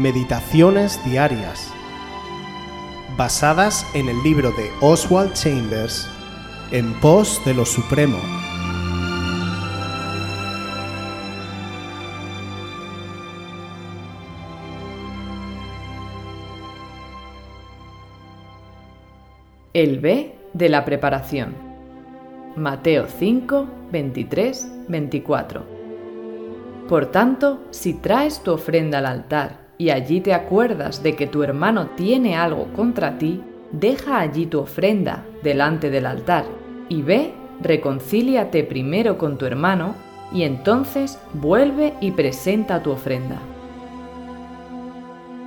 Meditaciones Diarias, basadas en el libro de Oswald Chambers, En pos de lo Supremo. El B de la preparación. Mateo 5, 23, 24. Por tanto, si traes tu ofrenda al altar y allí te acuerdas de que tu hermano tiene algo contra ti, deja allí tu ofrenda delante del altar y ve, reconcíliate primero con tu hermano y entonces vuelve y presenta tu ofrenda.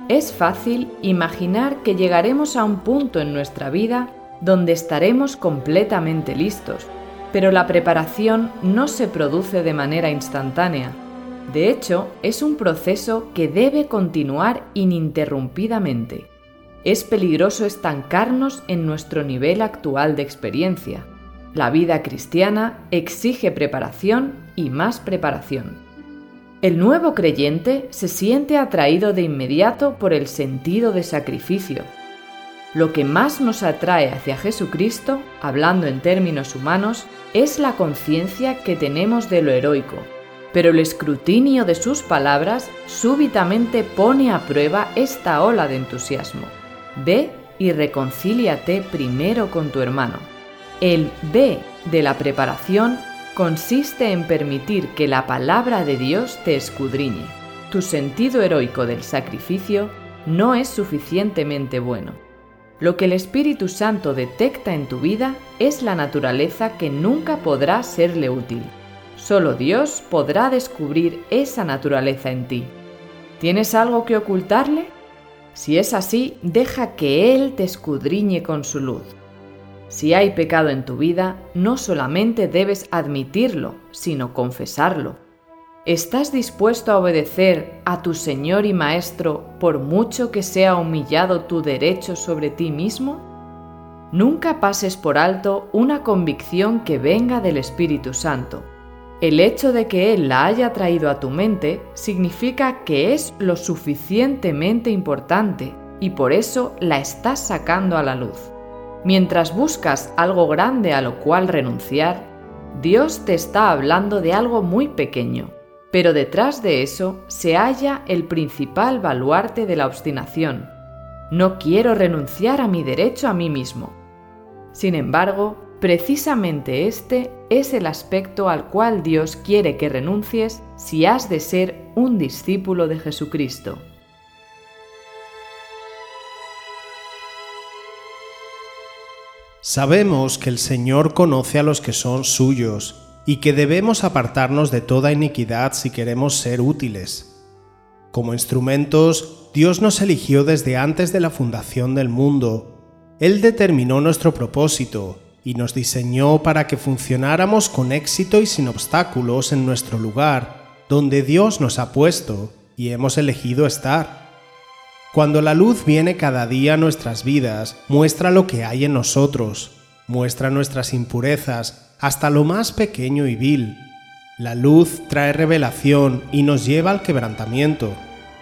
Es fácil imaginar que llegaremos a un punto en nuestra vida donde estaremos completamente listos, pero la preparación no se produce de manera instantánea. De hecho, es un proceso que debe continuar ininterrumpidamente. Es peligroso estancarnos en nuestro nivel actual de experiencia. La vida cristiana exige preparación y más preparación. El nuevo creyente se siente atraído de inmediato por el sentido de sacrificio. Lo que más nos atrae hacia Jesucristo, hablando en términos humanos, es la conciencia que tenemos de lo heroico, pero el escrutinio de sus palabras súbitamente pone a prueba esta ola de entusiasmo. Ve y reconcíliate primero con tu hermano. El ve de la preparación consiste en permitir que la palabra de Dios te escudriñe. Tu sentido heroico del sacrificio no es suficientemente bueno. Lo que el Espíritu Santo detecta en tu vida es la naturaleza que nunca podrá serle útil. Solo Dios podrá descubrir esa naturaleza en ti. ¿Tienes algo que ocultarle? Si es así, deja que Él te escudriñe con su luz. Si hay pecado en tu vida, no solamente debes admitirlo, sino confesarlo. ¿Estás dispuesto a obedecer a tu Señor y Maestro por mucho que sea humillado tu derecho sobre ti mismo? Nunca pases por alto una convicción que venga del Espíritu Santo. El hecho de que Él la haya traído a tu mente significa que es lo suficientemente importante y por eso la estás sacando a la luz. Mientras buscas algo grande a lo cual renunciar, Dios te está hablando de algo muy pequeño, pero detrás de eso se halla el principal baluarte de la obstinación. No quiero renunciar a mi derecho a mí mismo. Sin embargo, precisamente este es el aspecto al cual Dios quiere que renuncies si has de ser un discípulo de Jesucristo. Sabemos que el Señor conoce a los que son suyos y que debemos apartarnos de toda iniquidad si queremos ser útiles. Como instrumentos, Dios nos eligió desde antes de la fundación del mundo. Él determinó nuestro propósito y nos diseñó para que funcionáramos con éxito y sin obstáculos en nuestro lugar, donde Dios nos ha puesto y hemos elegido estar. Cuando la luz viene cada día a nuestras vidas, muestra lo que hay en nosotros, muestra nuestras impurezas, hasta lo más pequeño y vil. La luz trae revelación y nos lleva al quebrantamiento.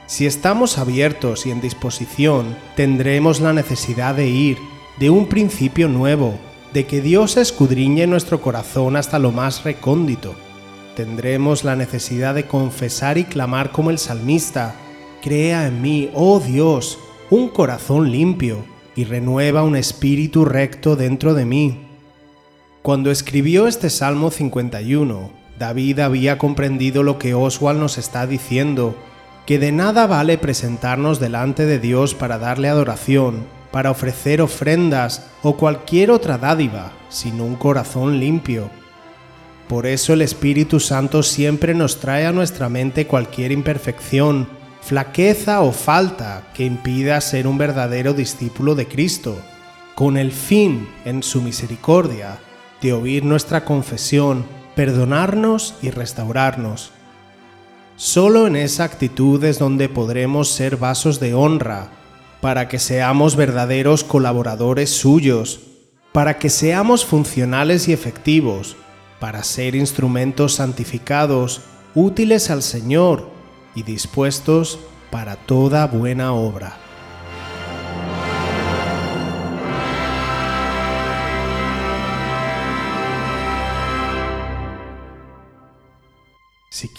Si estamos abiertos y en disposición, tendremos la necesidad de ir, de un principio nuevo, de que Dios escudriñe nuestro corazón hasta lo más recóndito. Tendremos la necesidad de confesar y clamar como el salmista, Crea en mí, oh Dios, un corazón limpio y renueva un espíritu recto dentro de mí. Cuando escribió este Salmo 51, David había comprendido lo que Oswald nos está diciendo, que de nada vale presentarnos delante de Dios para darle adoración, para ofrecer ofrendas o cualquier otra dádiva, sin un corazón limpio. Por eso el Espíritu Santo siempre nos trae a nuestra mente cualquier imperfección, flaqueza o falta que impida ser un verdadero discípulo de Cristo, con el fin, en su misericordia, de oír nuestra confesión, perdonarnos y restaurarnos. Solo en esa actitud es donde podremos ser vasos de honra, para que seamos verdaderos colaboradores suyos, para que seamos funcionales y efectivos, para ser instrumentos santificados, útiles al Señor y dispuestos para toda buena obra.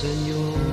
Señor.